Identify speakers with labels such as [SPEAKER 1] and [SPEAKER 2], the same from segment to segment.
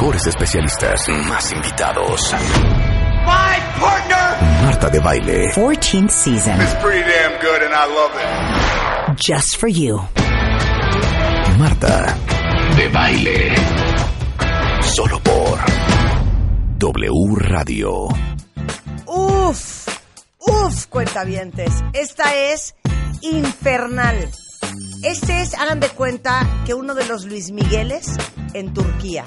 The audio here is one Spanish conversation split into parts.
[SPEAKER 1] Mejores especialistas. Más invitados.
[SPEAKER 2] My partner.
[SPEAKER 1] Marta de Baile.
[SPEAKER 3] 14th season.
[SPEAKER 2] Pretty damn good and I love it.
[SPEAKER 3] Just for you.
[SPEAKER 1] Marta de Baile. Solo por W Radio.
[SPEAKER 4] Uf, uf, cuentavientes. Esta es infernal. Este es, hagan de cuenta, que uno de los Luis Migueles en Turquía.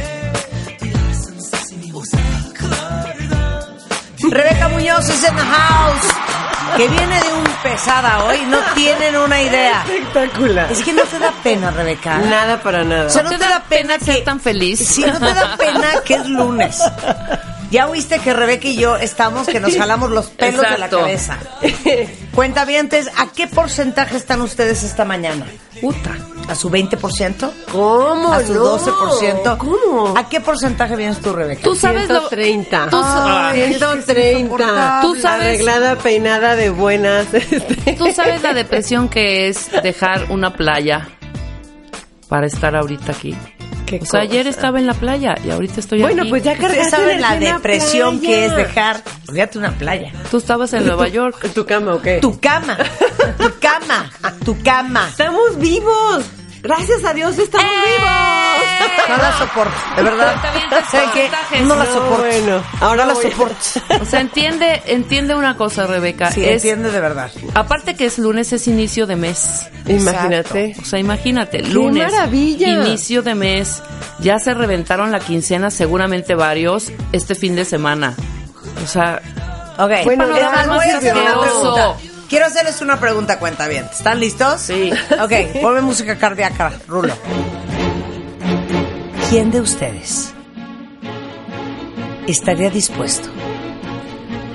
[SPEAKER 4] Rebeca Muñoz es en the house. Que viene de un pesada hoy, no tienen una idea.
[SPEAKER 5] Espectacular.
[SPEAKER 4] Es que no te da pena, Rebeca.
[SPEAKER 5] Nada para nada.
[SPEAKER 4] O sea, no te da pena que
[SPEAKER 6] ser tan feliz.
[SPEAKER 4] Si no te da pena que es lunes. Ya oíste que Rebeca y yo estamos que nos jalamos los pelos
[SPEAKER 6] Exacto.
[SPEAKER 4] de la cabeza. Cuenta bien, ¿a qué porcentaje están ustedes esta mañana?
[SPEAKER 6] Puta.
[SPEAKER 4] ¿A su 20%?
[SPEAKER 5] ¿Cómo?
[SPEAKER 4] ¿A su
[SPEAKER 5] no?
[SPEAKER 4] 12%?
[SPEAKER 5] ¿Cómo?
[SPEAKER 4] ¿A qué porcentaje vienes tú, Rebeca?
[SPEAKER 6] Tú sabes lo-
[SPEAKER 5] 130.
[SPEAKER 6] Tú sa-
[SPEAKER 4] Ay, es que es
[SPEAKER 5] 130.
[SPEAKER 4] insoportable.
[SPEAKER 6] Tú sabes-
[SPEAKER 5] Arreglada, peinada de buenas. este.
[SPEAKER 6] Tú sabes la depresión que es dejar una playa para estar ahorita aquí.
[SPEAKER 5] Qué
[SPEAKER 6] O sea, ayer estaba en la playa y ahorita estoy
[SPEAKER 5] Bueno,
[SPEAKER 6] aquí.
[SPEAKER 5] pues ya cargaste
[SPEAKER 4] saben la depresión
[SPEAKER 5] playa.
[SPEAKER 4] que es dejar, fíjate una playa.
[SPEAKER 6] Tú estabas en Nueva York.
[SPEAKER 5] ¿En tu cama o qué?
[SPEAKER 4] Tu cama, tu cama, tu cama.
[SPEAKER 5] ¡Estamos vivos! ¡Gracias a Dios estamos vivos!
[SPEAKER 4] No la soporto, de verdad.
[SPEAKER 6] Cuentavientes,
[SPEAKER 4] ¿Saben qué?
[SPEAKER 6] porcentajes.
[SPEAKER 4] No la
[SPEAKER 5] No,
[SPEAKER 4] soporto.
[SPEAKER 5] bueno, ahora
[SPEAKER 4] no la soporto.
[SPEAKER 6] O sea, entiende, entiende una cosa, Rebeca.
[SPEAKER 4] Sí,
[SPEAKER 6] es,
[SPEAKER 4] entiende de verdad.
[SPEAKER 6] Aparte que es lunes, es inicio de mes.
[SPEAKER 5] Imagínate.
[SPEAKER 6] O sea, imagínate, lunes,
[SPEAKER 5] maravilla!
[SPEAKER 6] inicio de mes, ya se reventaron la quincena, seguramente varios, este fin de semana. O sea,
[SPEAKER 4] Ok,
[SPEAKER 5] Bueno,
[SPEAKER 4] les
[SPEAKER 5] ya
[SPEAKER 4] Quiero hacerles una pregunta, cuenta bien. ¿Están listos?
[SPEAKER 6] Sí.
[SPEAKER 4] Ok, ponme música cardíaca, Rulo. ¿Quién de ustedes estaría dispuesto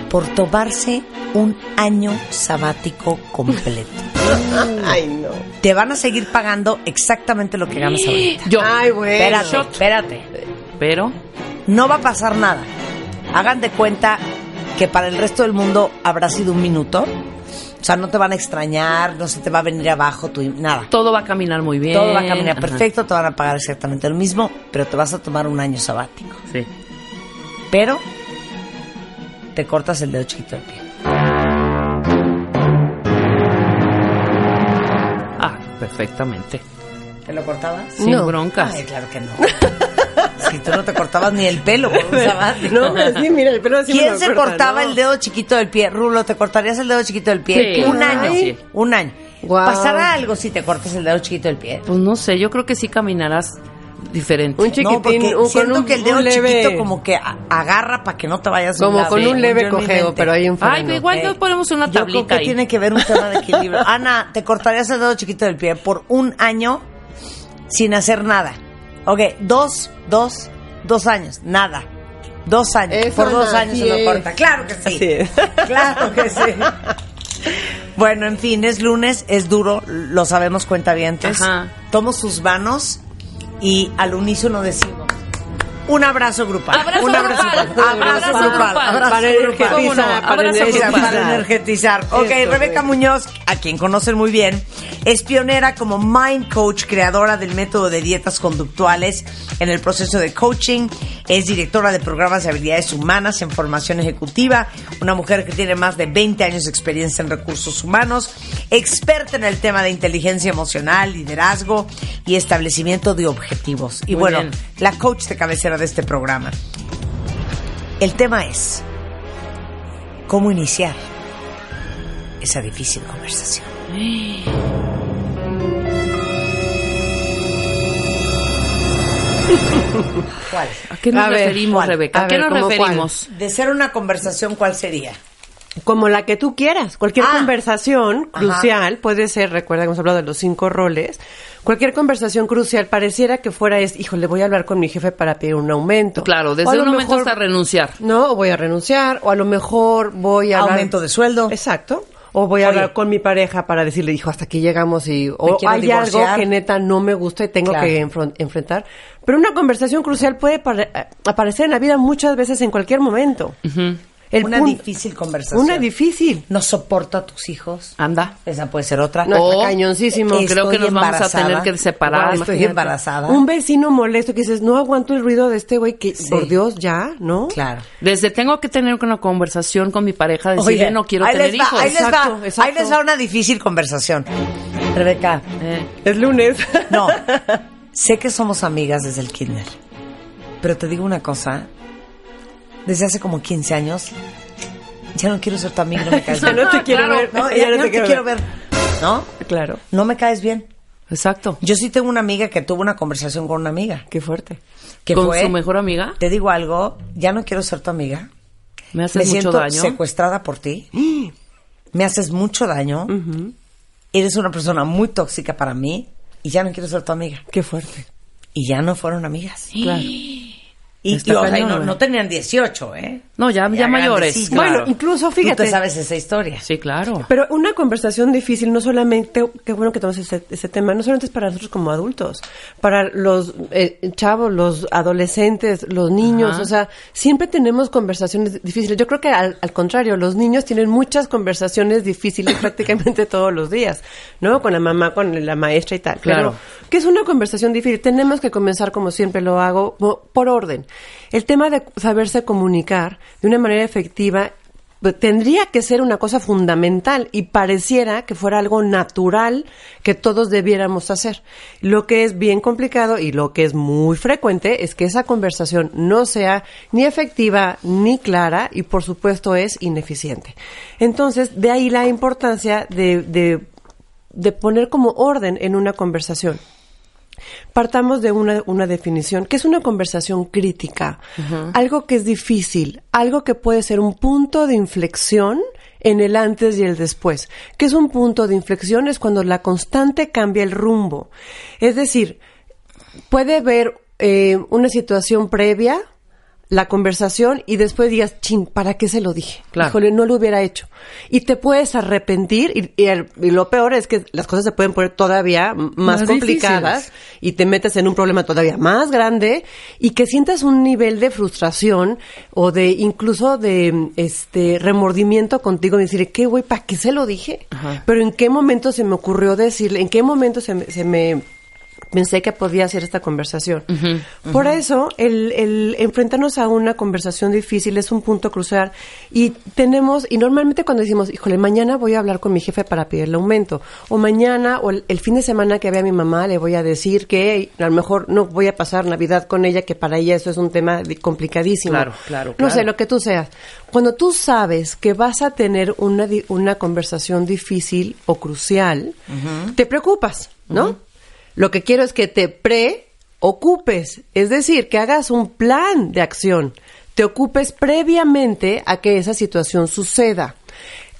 [SPEAKER 4] por tomarse un año sabático completo?
[SPEAKER 5] Ay, no.
[SPEAKER 4] Te van a seguir pagando exactamente lo que ganas ahorita.
[SPEAKER 6] yo.
[SPEAKER 5] Ay, bueno.
[SPEAKER 4] Espérate, espérate.
[SPEAKER 6] Pero,
[SPEAKER 4] No va a pasar nada. Hagan de cuenta que para el resto del mundo habrá sido un minuto. O sea, no te van a extrañar, no se te va a venir abajo, tu, nada.
[SPEAKER 6] todo va a caminar muy bien.
[SPEAKER 4] Todo va a caminar
[SPEAKER 6] Ajá.
[SPEAKER 4] perfecto, te van a pagar exactamente lo mismo, pero te vas a tomar un año sabático.
[SPEAKER 6] Sí.
[SPEAKER 4] Pero te cortas el dedo chiquito del pie.
[SPEAKER 6] Ah, perfectamente.
[SPEAKER 4] ¿Te lo cortabas?
[SPEAKER 6] Sin
[SPEAKER 5] No.
[SPEAKER 6] broncas.
[SPEAKER 4] Ay, claro que no. si tú no te cortabas ni el pelo un sabático.
[SPEAKER 5] No, pero sí, mira, el pelo sí me
[SPEAKER 4] ¿Quién
[SPEAKER 5] lo
[SPEAKER 4] se
[SPEAKER 5] corta,
[SPEAKER 4] cortaba
[SPEAKER 5] ¿no?
[SPEAKER 4] el dedo chiquito del pie? Rulo, ¿te cortarías el dedo chiquito del pie?
[SPEAKER 6] Sí.
[SPEAKER 4] Un año.
[SPEAKER 6] Sí.
[SPEAKER 4] Un año. ¿Pasará algo si te cortas el dedo chiquito del pie?
[SPEAKER 6] Pues no sé, yo creo que sí caminarás diferente.
[SPEAKER 5] Un chiquitín,
[SPEAKER 4] no, porque
[SPEAKER 5] un- con
[SPEAKER 4] siento
[SPEAKER 5] un-
[SPEAKER 4] que el dedo
[SPEAKER 5] leve-
[SPEAKER 4] chiquito como que agarra para que no te vayas
[SPEAKER 5] Como con
[SPEAKER 4] Sí,
[SPEAKER 5] un leve cojeo, pero hay un
[SPEAKER 6] Ay,
[SPEAKER 5] freno.
[SPEAKER 6] igual
[SPEAKER 4] Ok.
[SPEAKER 6] no ponemos una
[SPEAKER 4] Yo creo
[SPEAKER 6] tablita
[SPEAKER 4] que
[SPEAKER 6] ahí.
[SPEAKER 4] tiene que ver un tema de equilibrio. Ana, ¿te cortarías el dedo chiquito del pie por un año sin hacer nada? Ok, dos, dos, dos años, nada. Dos años.
[SPEAKER 5] Eso,
[SPEAKER 4] por dos años se lo corta. Claro que sí.
[SPEAKER 5] Es.
[SPEAKER 4] Claro que sí. Bueno, en fin, es lunes, es duro, lo sabemos cuentavientes.
[SPEAKER 6] Ajá.
[SPEAKER 4] Tomo sus manos y al unísono decimos, Un abrazo grupal.
[SPEAKER 6] Abrazo
[SPEAKER 4] un abrazo
[SPEAKER 6] grupal.
[SPEAKER 4] grupal. Abrazo
[SPEAKER 6] Abrazo
[SPEAKER 4] grupal.
[SPEAKER 6] grupal.
[SPEAKER 4] Abrazo
[SPEAKER 5] Para energizar, para
[SPEAKER 6] Abrazo
[SPEAKER 5] energizar.
[SPEAKER 6] grupal.
[SPEAKER 4] Para energetizar. Ok,
[SPEAKER 5] Eso,
[SPEAKER 4] Rebeca. Muñoz, a quien conocen muy bien, es pionera como Mind Coach, creadora del método de dietas conductuales en el proceso de coaching. Es directora de programas de habilidades humanas en formación ejecutiva. Una mujer que tiene más de 20 años de experiencia en recursos humanos. Experta en el tema de inteligencia emocional, liderazgo y establecimiento de objetivos. Y
[SPEAKER 6] Muy
[SPEAKER 4] bueno,
[SPEAKER 6] bien.
[SPEAKER 4] la coach de cabecera de este programa. El tema es cómo iniciar esa difícil conversación. ¿Cuál?
[SPEAKER 6] ¿A qué nos
[SPEAKER 5] A
[SPEAKER 6] referimos. Rebeca?
[SPEAKER 5] A
[SPEAKER 6] ¿A qué
[SPEAKER 5] ver,
[SPEAKER 6] nos referimos?
[SPEAKER 4] De ser una conversación, ¿cuál sería?
[SPEAKER 5] Como la que tú quieras. Cualquier
[SPEAKER 4] Ah.
[SPEAKER 5] conversación
[SPEAKER 4] Ajá.
[SPEAKER 5] crucial puede ser, recuerda que hemos hablado de los cinco roles. Cualquier conversación crucial pareciera que fuera es, híjole, voy a hablar con mi jefe para pedir un aumento.
[SPEAKER 6] Claro, desde un momento
[SPEAKER 5] mejor-
[SPEAKER 6] hasta renunciar.
[SPEAKER 5] No, o voy a renunciar, o a lo mejor voy a hablar-
[SPEAKER 4] Aumento de sueldo.
[SPEAKER 5] Exacto. O voy a
[SPEAKER 4] Oye.
[SPEAKER 5] hablar con mi pareja para decirle, hijo, hasta aquí llegamos y o hay
[SPEAKER 4] divorciar.
[SPEAKER 5] algo que neta no me gusta y tengo
[SPEAKER 4] Claro.
[SPEAKER 5] que enfrentar. Pero una conversación crucial puede eh, aparecer en la vida muchas veces en cualquier momento. El
[SPEAKER 4] una
[SPEAKER 5] punto-
[SPEAKER 4] difícil conversación.
[SPEAKER 5] Una difícil.
[SPEAKER 4] No soporto a tus hijos.
[SPEAKER 6] Anda.
[SPEAKER 4] Esa puede ser otra.
[SPEAKER 5] No,
[SPEAKER 6] O-
[SPEAKER 5] cañoncísimo.
[SPEAKER 4] Estoy
[SPEAKER 6] Creo que nos vamos a tener
[SPEAKER 4] embarazada.
[SPEAKER 6] que separar.
[SPEAKER 4] Estoy embarazada.
[SPEAKER 5] Un vecino molesto que dices, no aguanto el ruido de este güey que,
[SPEAKER 4] Sí.
[SPEAKER 5] por Dios, ya, ¿no?
[SPEAKER 4] Claro.
[SPEAKER 6] Desde tengo que tener una conversación con mi pareja, decirle no quiero
[SPEAKER 4] ahí
[SPEAKER 6] tener
[SPEAKER 4] les va,
[SPEAKER 6] hijos.
[SPEAKER 4] Ahí les,
[SPEAKER 5] Exacto,
[SPEAKER 4] va,
[SPEAKER 5] exacto.
[SPEAKER 4] ahí les va una difícil conversación. Rebeca,
[SPEAKER 6] Eh,
[SPEAKER 5] Es lunes.
[SPEAKER 4] no, sé que somos amigas desde el kinder, pero te digo una cosa, desde hace como 15 años, ya no quiero ser tu amiga, no me caes
[SPEAKER 5] Ya
[SPEAKER 4] bien.
[SPEAKER 5] no te quiero
[SPEAKER 6] claro.
[SPEAKER 5] ver.
[SPEAKER 4] No, ya, no te quiero ver. ¿No?
[SPEAKER 5] Claro.
[SPEAKER 4] No me caes bien.
[SPEAKER 6] exacto.
[SPEAKER 4] Yo sí tengo una amiga que tuvo una conversación con una amiga.
[SPEAKER 5] Qué fuerte.
[SPEAKER 4] Que
[SPEAKER 6] ¿Con
[SPEAKER 4] fue,
[SPEAKER 6] su mejor amiga?
[SPEAKER 4] Te digo algo, ya no quiero ser tu amiga.
[SPEAKER 6] ¿Me
[SPEAKER 4] Me
[SPEAKER 6] haces mucho
[SPEAKER 4] siento
[SPEAKER 6] daño?
[SPEAKER 4] secuestrada por ti. Me haces mucho daño. Eres una persona muy tóxica para mí y ya no quiero ser tu amiga.
[SPEAKER 5] Qué fuerte.
[SPEAKER 4] Y ya no fueron amigas.
[SPEAKER 5] Claro.
[SPEAKER 4] Y, y, o sea, y
[SPEAKER 6] cañón,
[SPEAKER 4] no,
[SPEAKER 6] ¿eh?
[SPEAKER 4] no tenían 18, ¿eh?
[SPEAKER 6] No, ya, ya, mayores. claro.
[SPEAKER 5] Bueno, incluso
[SPEAKER 4] Tú
[SPEAKER 5] fíjate.
[SPEAKER 4] te sabes esa historia.
[SPEAKER 6] Sí, claro.
[SPEAKER 5] Pero una conversación difícil no solamente, qué bueno que tomas ese, ese tema, no solamente es para nosotros como adultos, para los eh, chavos, los adolescentes, los niños,
[SPEAKER 6] Ajá.
[SPEAKER 5] o sea, siempre tenemos conversaciones difíciles. Yo creo que al, al contrario, los niños tienen muchas conversaciones difíciles prácticamente todos los días, ¿no? Con la mamá, con la maestra y tal.
[SPEAKER 6] Claro.
[SPEAKER 5] Pero, ¿qué es una conversación difícil? Tenemos que comenzar, como siempre lo hago, por orden. El tema de saberse comunicar de una manera efectiva pues, tendría que ser una cosa fundamental y pareciera que fuera algo natural que todos debiéramos hacer. Lo que es bien complicado y lo que es muy frecuente es que esa conversación no sea ni efectiva ni clara y por supuesto es ineficiente. Entonces, de ahí la importancia de, de, de poner como orden en una conversación. Partamos de una, una definición, que es una conversación crítica, algo que es difícil, algo que puede ser un punto de inflexión en el antes y el después. ¿Qué es un punto de inflexión? Es cuando la constante cambia el rumbo. Es decir, puede haber eh, una situación previa, la conversación, y después digas, chin, ¿para qué se lo dije?
[SPEAKER 6] Claro.
[SPEAKER 5] Híjole, no lo hubiera hecho. Y te puedes arrepentir, y, y el- y lo peor es que las cosas se pueden poner todavía más,
[SPEAKER 6] Más
[SPEAKER 5] complicadas
[SPEAKER 6] difíciles.
[SPEAKER 5] y te metes en un problema todavía más grande y que sientas un nivel de frustración o de incluso de este remordimiento contigo, de decir, ¿qué güey, para qué se lo dije?
[SPEAKER 6] Ajá.
[SPEAKER 5] Pero en qué momento se me ocurrió decirle, en qué momento se se me pensé que podía hacer esta conversación. Por eso, el, el enfrentarnos a una conversación difícil es un punto crucial y tenemos, y normalmente cuando decimos, híjole, mañana voy a hablar con mi jefe para pedirle aumento, o mañana, o el, el fin de semana que vea a mi mamá, le voy a decir que a lo mejor no voy a pasar Navidad con ella, que para ella eso es un tema complicadísimo.
[SPEAKER 6] Claro, claro,
[SPEAKER 5] No sé,
[SPEAKER 6] claro.
[SPEAKER 5] lo que tú seas. Cuando tú sabes que vas a tener una, una conversación difícil o crucial, te preocupas, ¿no? Lo que quiero es que te preocupes, es decir, que hagas un plan de acción, te ocupes previamente a que esa situación suceda.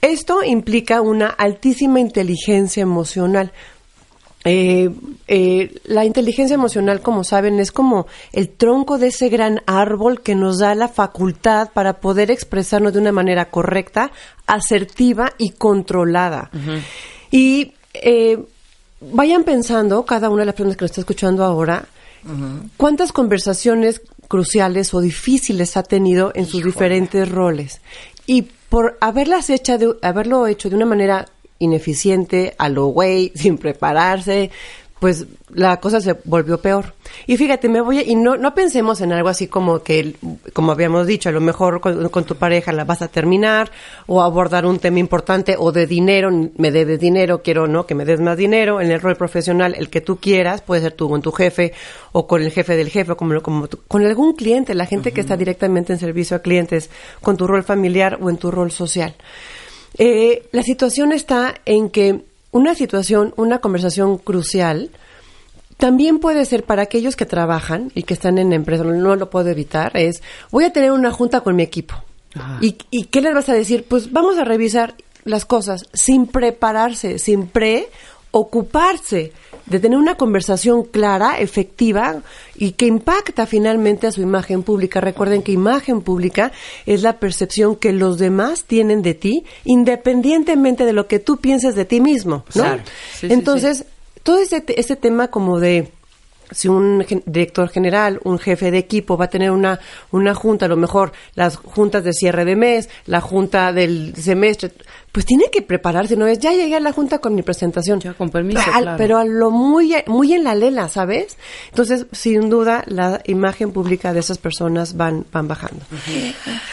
[SPEAKER 5] Esto implica una altísima inteligencia emocional. Eh, eh, la inteligencia emocional, como saben, es como el tronco de ese gran árbol que nos da la facultad para poder expresarnos de una manera correcta, asertiva y controlada. Y eh, vayan pensando, cada una de las personas que nos está escuchando ahora, cuántas conversaciones cruciales o difíciles ha tenido en sus diferentes roles. Y por haberlas hecha de, haberlo hecho de una manera ineficiente, a lo güey, sin prepararse, pues la cosa se volvió peor. Y fíjate, me voy a, y no, no pensemos en algo así como que, como habíamos dicho, a lo mejor con, con tu pareja la vas a terminar o abordar un tema importante o de dinero, me debes dinero, quiero no que me des más dinero, en el rol profesional, el que tú quieras, puede ser tú con tu jefe o con el jefe del jefe, o como, como con algún cliente, la gente que está directamente en servicio a clientes, con tu rol familiar o en tu rol social. Eh, la situación está en que una situación, una conversación crucial, también puede ser para aquellos que trabajan y que están en empresa, no lo puedo evitar, es voy a tener una junta con mi equipo. ¿Y, ¿Y qué les vas a decir? Pues vamos a revisar las cosas sin prepararse, sin preocuparse de tener una conversación clara, efectiva y que impacta finalmente a su imagen pública. Recuerden que imagen pública es la percepción que los demás tienen de ti, independientemente de lo que tú pienses de ti mismo, ¿no?
[SPEAKER 6] Claro. Sí, sí,
[SPEAKER 5] Entonces, todo este, este tema como de si un director general, un jefe de equipo va a tener una, una junta, a lo mejor las juntas de cierre de mes, la junta del semestre, pues tiene que prepararse, no es ya llegué a la junta con mi presentación.
[SPEAKER 6] Ya, con permiso, claro.
[SPEAKER 5] Pero a lo muy, muy en la lela, ¿sabes? Entonces, sin duda, la imagen pública de esas personas van, van bajando.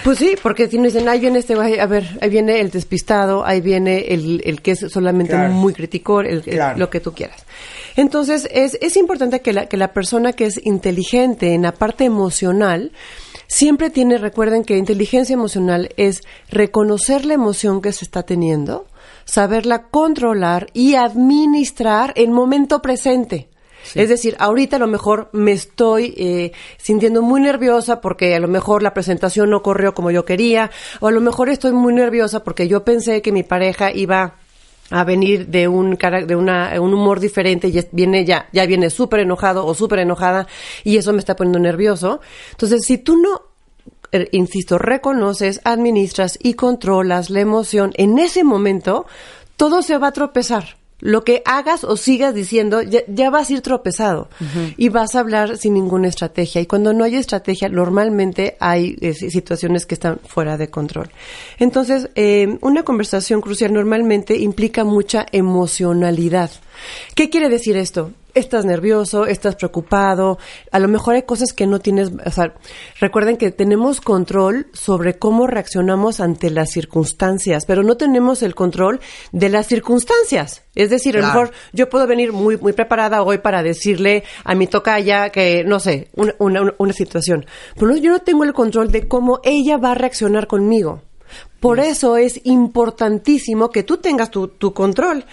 [SPEAKER 5] Pues sí, porque si no dicen, ahí viene este, güey, a ver, ahí viene el despistado, ahí viene el, el que es solamente
[SPEAKER 4] Claro.
[SPEAKER 5] muy criticor, el, el-
[SPEAKER 4] Claro.
[SPEAKER 5] lo que tú quieras. Entonces, es, es importante que la, que la persona que es inteligente en la parte emocional, siempre tiene, recuerden que inteligencia emocional es reconocer la emoción que se está teniendo, saberla controlar y administrar en momento presente. Es decir, ahorita a lo mejor me estoy eh, sintiendo muy nerviosa porque a lo mejor la presentación no corrió como yo quería, o a lo mejor estoy muy nerviosa porque yo pensé que mi pareja iba a venir de un cara- de una, un humor diferente y viene ya ya viene súper enojado o súper enojada y eso me está poniendo nervioso. Entonces, si tú no insisto, reconoces, administras y controlas la emoción, en ese momento todo se va a tropezar. Lo que hagas o sigas diciendo, ya, ya vas a ir tropezado y vas a hablar sin ninguna estrategia. Y cuando no hay estrategia, normalmente hay eh, si- situaciones que están fuera de control. Entonces, eh, una conversación crucial normalmente implica mucha emocionalidad. ¿Qué quiere decir esto? Estás nervioso, estás preocupado, a lo mejor hay cosas que no tienes, o sea, recuerden que tenemos control sobre cómo reaccionamos ante las circunstancias, pero no tenemos el control de las circunstancias. Es decir, a lo mejor yo puedo venir muy, muy preparada hoy para decirle a mi tocaya que, no sé, una, una, una situación, pero no- yo no tengo el control de cómo ella va a reaccionar conmigo. Por eso es importantísimo que tú tengas tu, tu control.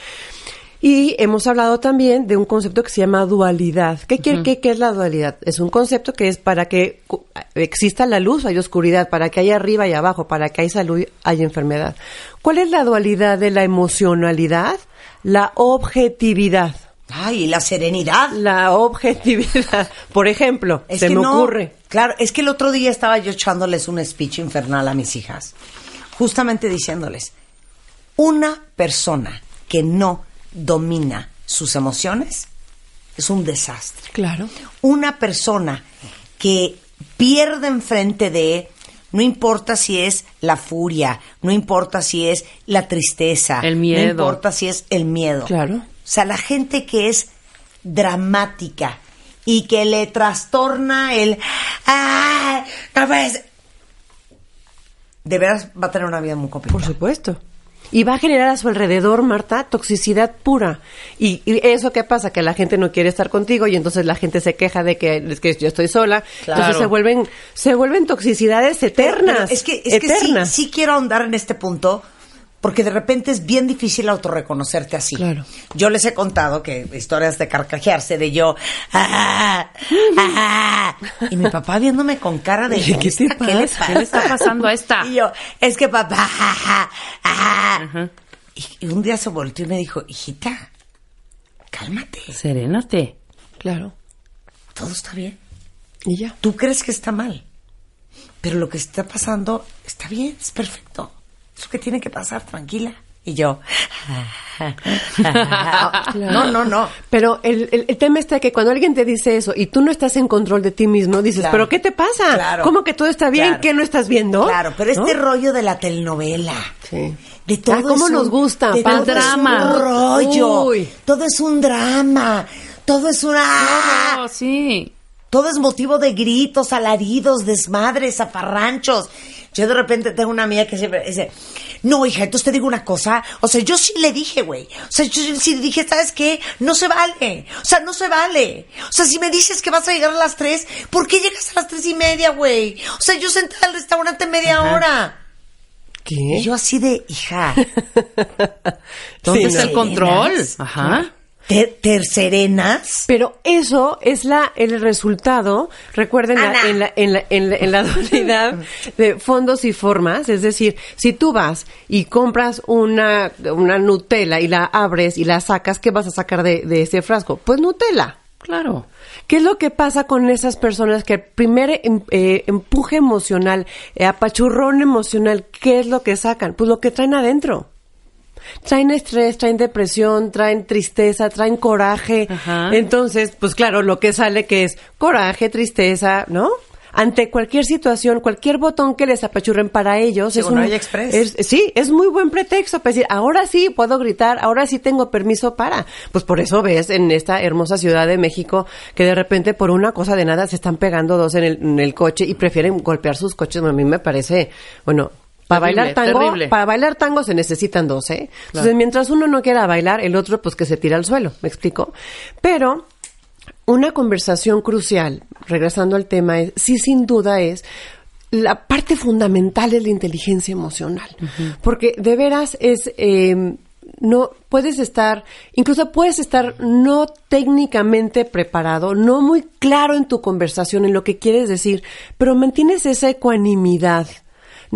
[SPEAKER 5] Y hemos hablado también de un concepto que se llama dualidad. ¿Qué, quiere- qué- qué es la dualidad? Es un concepto que es para que exista la luz, hay oscuridad, para que haya arriba y abajo, para que haya salud, hay enfermedad. ¿Cuál es la dualidad de la emocionalidad? La objetividad.
[SPEAKER 4] Ay, y la serenidad.
[SPEAKER 5] La objetividad. Por ejemplo,
[SPEAKER 4] Es
[SPEAKER 5] se
[SPEAKER 4] que
[SPEAKER 5] me
[SPEAKER 4] no,
[SPEAKER 5] ocurre.
[SPEAKER 4] Claro, es que el otro día estaba yo echándoles un speech infernal a mis hijas, justamente diciéndoles, una persona que no domina sus emociones es un desastre.
[SPEAKER 5] Claro.
[SPEAKER 4] Una persona que pierde enfrente de, no importa si es la furia, no importa si es la tristeza,
[SPEAKER 6] El miedo.
[SPEAKER 4] no importa si es el miedo.
[SPEAKER 5] Claro.
[SPEAKER 4] O sea, la gente que es dramática y que le trastorna el ¡Ah! No puedes. De veras va a tener una vida muy complicada.
[SPEAKER 5] Por supuesto. Y va a generar a su alrededor, Marta, toxicidad pura. Y, y eso qué pasa, que la gente no quiere estar contigo y entonces la gente se queja de que es que yo estoy sola.
[SPEAKER 6] Claro.
[SPEAKER 5] Entonces se vuelven, se vuelven toxicidades eternas.
[SPEAKER 4] Pero es que, es que sí, sí quiero ahondar en este punto, porque de repente es bien difícil autorreconocerte así.
[SPEAKER 5] Claro.
[SPEAKER 4] Yo les he contado que historias de carcajearse de yo, "Ah, ah", y mi papá viéndome con cara de
[SPEAKER 5] ¿Qué te
[SPEAKER 4] "¿Esta ¿Qué le
[SPEAKER 5] pasa?
[SPEAKER 6] ¿Qué le está pasando a esta?
[SPEAKER 4] Y yo, es que papá, ah, ah". y, y un día se volteó y me dijo, hijita, cálmate,
[SPEAKER 6] Serénate.
[SPEAKER 5] Claro.
[SPEAKER 4] todo está bien.
[SPEAKER 5] Y ya.
[SPEAKER 4] Tú crees que está mal, pero lo que está pasando está bien, es perfecto. Es lo que tiene que pasar, tranquila. Y yo. no, no, no.
[SPEAKER 5] Pero el, el, el tema está que cuando alguien te dice eso y tú no estás en control de ti mismo, dices,
[SPEAKER 4] Claro.
[SPEAKER 5] ¿pero qué te pasa?
[SPEAKER 4] Claro.
[SPEAKER 5] ¿Cómo que todo está bien?
[SPEAKER 4] Claro.
[SPEAKER 5] ¿Qué no estás viendo?
[SPEAKER 4] Claro, pero este
[SPEAKER 5] ¿No?
[SPEAKER 4] rollo de la telenovela.
[SPEAKER 5] Sí.
[SPEAKER 4] De todo
[SPEAKER 5] Ah, ¿cómo
[SPEAKER 4] un-
[SPEAKER 5] nos gusta?
[SPEAKER 4] de todo
[SPEAKER 6] drama.
[SPEAKER 4] Es un rollo.
[SPEAKER 5] Uy.
[SPEAKER 4] Todo es un drama. Todo es una.
[SPEAKER 6] Oh, sí.
[SPEAKER 4] Todo es motivo de gritos, alaridos, desmadres, zafarranchos. Yo de repente tengo una amiga que siempre dice, no, hija, entonces te digo una cosa. O sea, yo sí le dije, güey. O sea, yo sí le dije, ¿sabes qué? No se vale. O sea, no se vale. O sea, si me dices que vas a llegar a las tres, ¿por qué llegas a las tres y media, güey? O sea, yo sentada al restaurante media hora.
[SPEAKER 5] ¿Qué?
[SPEAKER 4] Y yo así de, hija,
[SPEAKER 6] ¿Dónde
[SPEAKER 5] Sí,
[SPEAKER 6] está
[SPEAKER 5] no.
[SPEAKER 6] el control? Ajá.
[SPEAKER 4] ¿Ter tercerenas?
[SPEAKER 5] Pero eso es la el resultado, recuerden la- en, la, en, la, en, la, en la dualidad de fondos y formas, es decir, si tú vas y compras una, una Nutella y la abres y la sacas, ¿qué vas a sacar de, de ese frasco? Pues Nutella.
[SPEAKER 6] Claro.
[SPEAKER 5] ¿Qué es lo que pasa con esas personas que el primer em- eh, empuje emocional, eh, apachurrón emocional, qué es lo que sacan? Pues lo que traen adentro. Traen estrés, traen depresión, traen tristeza, traen coraje.
[SPEAKER 6] Ajá.
[SPEAKER 5] Entonces, pues claro, lo que sale que es coraje, tristeza, ¿no? Ante cualquier situación, cualquier botón que les apachurren para ellos
[SPEAKER 4] Sí,
[SPEAKER 5] es un
[SPEAKER 4] hay express.
[SPEAKER 5] es- sí, es muy buen pretexto para decir, ahora sí puedo gritar, ahora sí tengo permiso para. Pues por eso ves en esta hermosa ciudad de México que de repente por una cosa de nada se están pegando dos en el, en el coche y prefieren golpear sus coches. A mí me parece, bueno, para
[SPEAKER 6] Terrible,
[SPEAKER 5] bailar tango,
[SPEAKER 6] terrible.
[SPEAKER 5] para bailar tango se necesitan dos, ¿eh? Entonces, mientras uno no quiera bailar, el otro pues que se tira al suelo, ¿me explico? Pero una conversación crucial, regresando al tema, es, sí sin duda es la parte fundamental es la inteligencia emocional, porque de veras es eh, no puedes estar, incluso puedes estar no técnicamente preparado, no muy claro en tu conversación en lo que quieres decir, pero mantienes esa ecuanimidad.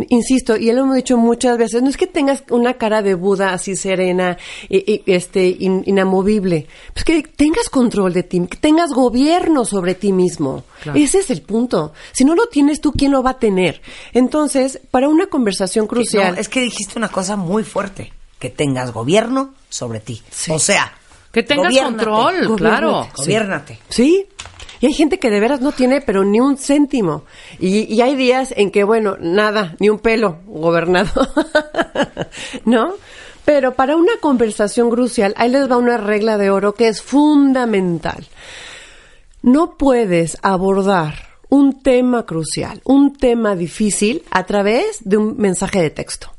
[SPEAKER 5] Insisto, y ya lo hemos dicho muchas veces, no es que tengas una cara de Buda así serena, y, y, este, in- inamovible, pues que tengas control de ti, que tengas gobierno sobre ti mismo. Ese es el punto. Si no lo tienes tú, ¿quién lo va a tener? Entonces, para una conversación crucial,
[SPEAKER 4] No, es que dijiste una cosa muy fuerte. Que tengas gobierno sobre ti. O sea,
[SPEAKER 6] Que tengas
[SPEAKER 4] gobiérnate.
[SPEAKER 6] control,
[SPEAKER 5] Gobiérnate.
[SPEAKER 6] claro.
[SPEAKER 5] Sí.
[SPEAKER 4] Gobiérnate.
[SPEAKER 5] Sí. Y hay gente que de veras no tiene, pero ni un céntimo. Y, hay días en que, bueno, nada, ni un pelo, gobernado. ¿No? Pero para una conversación crucial, ahí les va una regla de oro que es fundamental. No puedes abordar un tema crucial, un tema difícil a través de un mensaje de texto.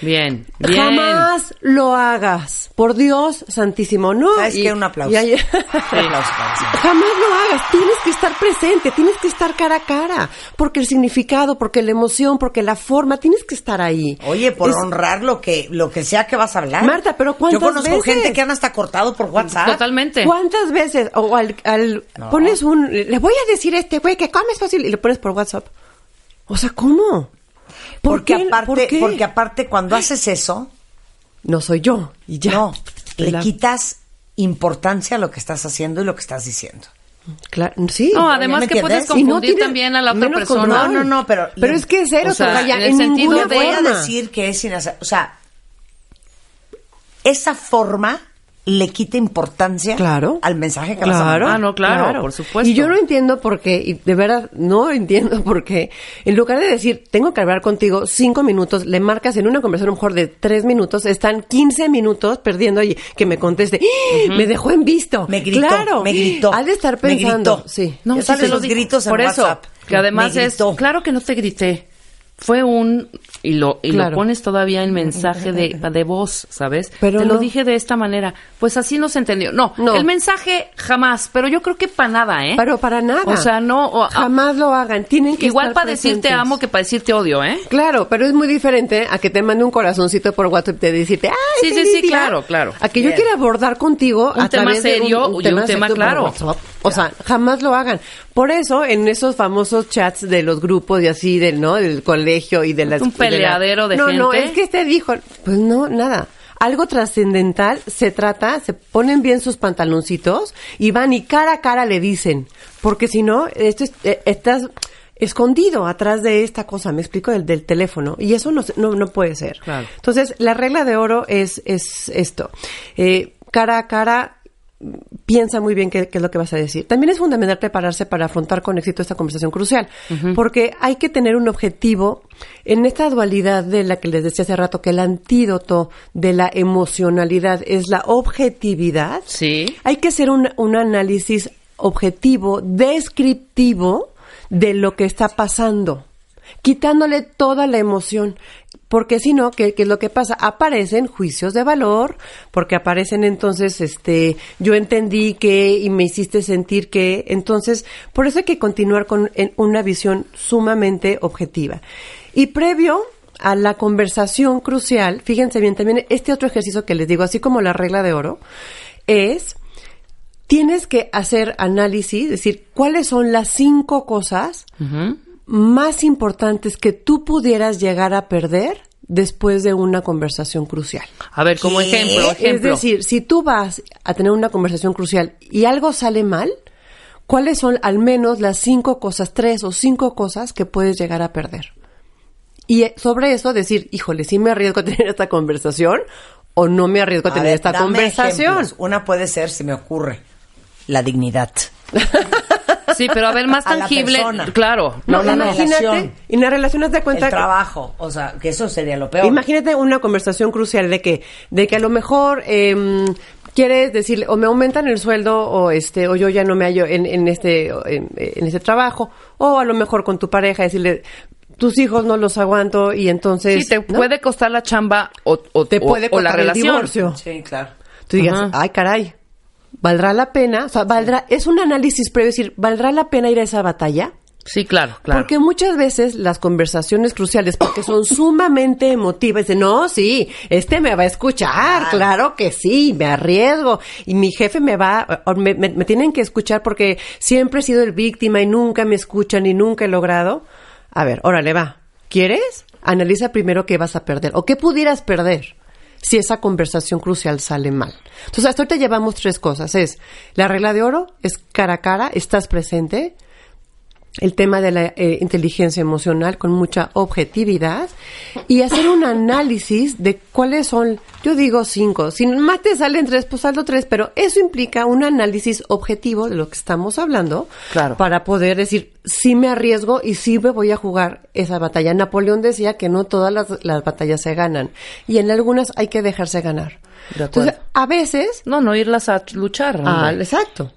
[SPEAKER 6] Bien, bien.
[SPEAKER 5] Jamás lo hagas. Por Dios santísimo, ¿no?
[SPEAKER 4] ¿Sabes
[SPEAKER 5] Y-
[SPEAKER 4] qué? Un aplauso.
[SPEAKER 5] y ahí-. Jamás lo hagas. Tienes que estar presente, tienes que estar cara a cara. Porque el significado, porque la emoción, porque la forma, tienes que estar ahí.
[SPEAKER 4] Oye, por
[SPEAKER 5] Es-
[SPEAKER 4] honrar lo que, lo que sea que vas a hablar.
[SPEAKER 5] Marta, pero ¿cuántas
[SPEAKER 4] Yo conozco
[SPEAKER 5] veces?
[SPEAKER 4] gente que han hasta cortado por WhatsApp.
[SPEAKER 6] Totalmente.
[SPEAKER 5] ¿Cuántas veces? O al, al-
[SPEAKER 4] No.
[SPEAKER 5] pones un, le voy a decir a este güey que comes fácil y le pones por WhatsApp. O sea, ¿cómo? ¿Por
[SPEAKER 4] Porque
[SPEAKER 5] qué?
[SPEAKER 4] aparte,
[SPEAKER 5] ¿Por qué?
[SPEAKER 4] porque aparte cuando haces eso,
[SPEAKER 5] no soy yo y ya.
[SPEAKER 4] no, le
[SPEAKER 5] La-
[SPEAKER 4] quitas importancia a lo que estás haciendo y lo que estás diciendo.
[SPEAKER 5] Claro, sí.
[SPEAKER 6] No,
[SPEAKER 4] ¿Ya
[SPEAKER 6] además que puedes
[SPEAKER 5] no
[SPEAKER 6] confundir
[SPEAKER 5] tiene
[SPEAKER 6] también a la otra persona.
[SPEAKER 5] control.
[SPEAKER 4] No, no, no, pero-
[SPEAKER 5] Pero es que es cero,
[SPEAKER 6] O sea, en
[SPEAKER 5] en,
[SPEAKER 6] el sentido
[SPEAKER 5] ninguna
[SPEAKER 6] de-
[SPEAKER 4] Voy a
[SPEAKER 5] forma.
[SPEAKER 4] decir que es sin hacer, o sea, esa forma le quita importancia
[SPEAKER 5] Claro.
[SPEAKER 4] al mensaje que vas a
[SPEAKER 5] Claro.
[SPEAKER 4] mandar.
[SPEAKER 6] Ah, no, claro, por supuesto.
[SPEAKER 5] Y yo no entiendo por qué, y de verdad no entiendo por qué, en lugar de decir, tengo que hablar contigo cinco minutos, le marcas en una conversación a lo mejor de tres minutos, están 15 minutos perdiendo y que me conteste, ¡Ah! me dejó en visto.
[SPEAKER 4] Me gritó,
[SPEAKER 5] claro.
[SPEAKER 4] me gritó.
[SPEAKER 5] Ha de estar
[SPEAKER 4] me
[SPEAKER 5] pensando,
[SPEAKER 4] gritó.
[SPEAKER 5] sí.
[SPEAKER 6] No,
[SPEAKER 4] Ya sabes los gritos en
[SPEAKER 6] Por eso,
[SPEAKER 4] WhatsApp.
[SPEAKER 6] que además
[SPEAKER 4] Me
[SPEAKER 6] es, claro que no te grité. Fue un, y lo, y
[SPEAKER 5] Claro.
[SPEAKER 6] lo pones todavía en mensaje de, de voz, ¿sabes?
[SPEAKER 5] Pero
[SPEAKER 6] te lo dije de esta manera. Pues así no se entendió. No,
[SPEAKER 5] No.
[SPEAKER 6] el mensaje jamás, pero yo creo que para nada, ¿eh?
[SPEAKER 5] Pero para nada.
[SPEAKER 6] O sea, no. o- ah,
[SPEAKER 5] Jamás lo hagan. Tienen que
[SPEAKER 6] Igual para decirte amo que para decirte odio, ¿eh?
[SPEAKER 5] Claro, pero es muy diferente a que te mande un corazoncito por WhatsApp y te decirte, ¡ay,
[SPEAKER 6] Sí, sí, sí,
[SPEAKER 5] día".
[SPEAKER 6] claro, claro.
[SPEAKER 5] A que yo quiera abordar contigo
[SPEAKER 6] Un
[SPEAKER 5] a
[SPEAKER 6] tema
[SPEAKER 5] través de
[SPEAKER 6] serio y un tema
[SPEAKER 5] sexo por
[SPEAKER 6] claro.
[SPEAKER 5] WhatsApp. O sea, jamás lo hagan. Por eso, en esos famosos chats de los grupos y así, del, ¿no? Del colegio y de las...
[SPEAKER 6] Un peleadero de
[SPEAKER 5] no, No,
[SPEAKER 6] gente.
[SPEAKER 5] es que este dijo... Pues no, nada. Algo trascendental se trata, se ponen bien sus pantaloncitos y van y cara a cara le dicen. Porque si no, esto es- eh, estás escondido atrás de esta cosa, me explico, del, del teléfono. Y eso no, no, no puede ser.
[SPEAKER 6] Claro.
[SPEAKER 5] Entonces, la regla de oro es, es esto. Eh, cara a cara, piensa muy bien qué, qué es lo que vas a decir. También es fundamental prepararse para afrontar con éxito esta conversación crucial, porque hay que tener un objetivo en esta dualidad de la que les decía hace rato, que el antídoto de la emocionalidad es la objetividad.
[SPEAKER 6] Sí.
[SPEAKER 5] Hay que hacer un, un análisis objetivo, descriptivo de lo que está pasando, quitándole toda la emoción. Porque si no, ¿qué, es lo que pasa? Aparecen juicios de valor, porque aparecen entonces, este, yo entendí que y me hiciste sentir que, entonces, por eso hay que continuar con en una visión sumamente objetiva. Y previo a la conversación crucial, fíjense bien, también este otro ejercicio que les digo, así como la regla de oro, es tienes que hacer análisis, decir, cuáles son las cinco cosas más importantes que tú pudieras llegar a perder después de una conversación crucial.
[SPEAKER 6] A ver, como ejemplo,
[SPEAKER 5] Es decir, si tú vas a tener una conversación crucial y algo sale mal, ¿cuáles son al menos las cinco cosas, tres o cinco cosas que puedes llegar a perder? Y eh, sobre eso decir, híjole, ¿sí me arriesgo a tener esta conversación o no me arriesgo a
[SPEAKER 4] A
[SPEAKER 5] tener
[SPEAKER 4] ver,
[SPEAKER 5] esta
[SPEAKER 4] dame
[SPEAKER 5] conversación?
[SPEAKER 4] ejemplos. Una puede ser, se me ocurre, la dignidad.
[SPEAKER 6] Sí, pero a ver, más
[SPEAKER 4] A la
[SPEAKER 6] tangible. Claro.
[SPEAKER 5] No,
[SPEAKER 4] la
[SPEAKER 5] imagínate,
[SPEAKER 4] relación.
[SPEAKER 5] y en la relación haz de cuenta
[SPEAKER 4] el trabajo, o sea, que eso sería lo peor.
[SPEAKER 5] Imagínate una conversación crucial de que, de que a lo mejor em, quieres decirle o me aumentan el sueldo o este o yo ya no me hallo en, en este en, en este trabajo o a lo mejor con tu pareja decirle tus hijos no los aguanto y entonces
[SPEAKER 6] Sí, te
[SPEAKER 5] ¿no?
[SPEAKER 6] puede costar la chamba o, o-
[SPEAKER 5] te
[SPEAKER 6] o-
[SPEAKER 5] puede
[SPEAKER 6] o la
[SPEAKER 5] costar el
[SPEAKER 6] relación.
[SPEAKER 5] divorcio.
[SPEAKER 4] Sí, claro.
[SPEAKER 5] Tú digas,
[SPEAKER 6] Ajá.
[SPEAKER 5] ay caray, ¿valdrá la pena? O sea, ¿valdrá? Es un análisis previo, decir, ¿valdrá la pena ir a esa batalla?
[SPEAKER 6] Sí, claro, claro.
[SPEAKER 5] Porque muchas veces las conversaciones cruciales, porque son sumamente emotivas, dicen, no, sí, este me va a escuchar, claro que sí, me arriesgo, y mi jefe me va, o me, me- me tienen que escuchar porque siempre he sido el víctima y nunca me escuchan y nunca he logrado. A ver, órale, va. ¿Quieres? Analiza primero qué vas a perder o qué pudieras perder si esa conversación crucial sale mal. Entonces, hasta ahorita llevamos tres cosas. Es la regla de oro, es cara a cara, estás presente, el tema de la eh, inteligencia emocional con mucha objetividad y hacer un análisis de cuáles son, yo digo cinco, si más te salen tres, pues saldo tres, pero eso implica un análisis objetivo de lo que estamos hablando
[SPEAKER 6] Claro.
[SPEAKER 5] para poder decir si me arriesgo y si me voy a jugar esa batalla. Napoleón decía que no todas las, las batallas se ganan y en algunas hay que dejarse ganar.
[SPEAKER 6] De acuerdo.
[SPEAKER 5] Entonces, a veces
[SPEAKER 6] No, no irlas a luchar.
[SPEAKER 5] Ah, exacto.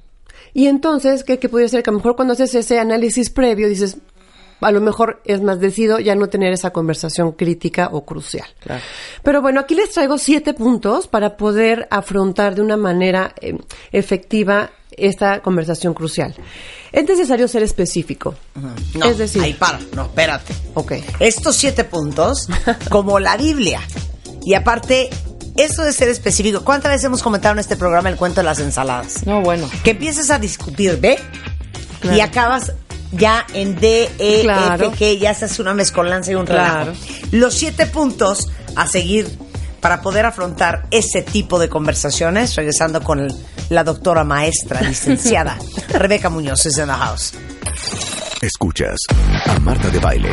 [SPEAKER 5] Y entonces, ¿qué, qué puede ser? Que a lo mejor cuando haces ese análisis previo dices, a lo mejor es más decido ya no tener esa conversación crítica o crucial.
[SPEAKER 6] Claro.
[SPEAKER 5] Pero bueno, aquí les traigo siete puntos para poder afrontar de una manera eh, efectiva esta conversación crucial. Es necesario ser específico.
[SPEAKER 4] No,
[SPEAKER 5] es decir,
[SPEAKER 4] ahí para, no, espérate.
[SPEAKER 5] ok.
[SPEAKER 4] Estos siete puntos, como la Biblia. Y aparte, eso de ser específico, ¿cuántas veces hemos comentado en este programa el cuento de las ensaladas?
[SPEAKER 6] No, bueno.
[SPEAKER 4] Que empiezas a discutir B y acabas ya en D, E,
[SPEAKER 5] Claro.
[SPEAKER 4] F, G, ya se hace una mezcolanza y un
[SPEAKER 5] Claro.
[SPEAKER 4] relajo. Los siete puntos a seguir para poder afrontar ese tipo de conversaciones, regresando con el- la doctora maestra, licenciada Rebeca Muñoz, es en the house.
[SPEAKER 1] Escuchas a Marta de Baile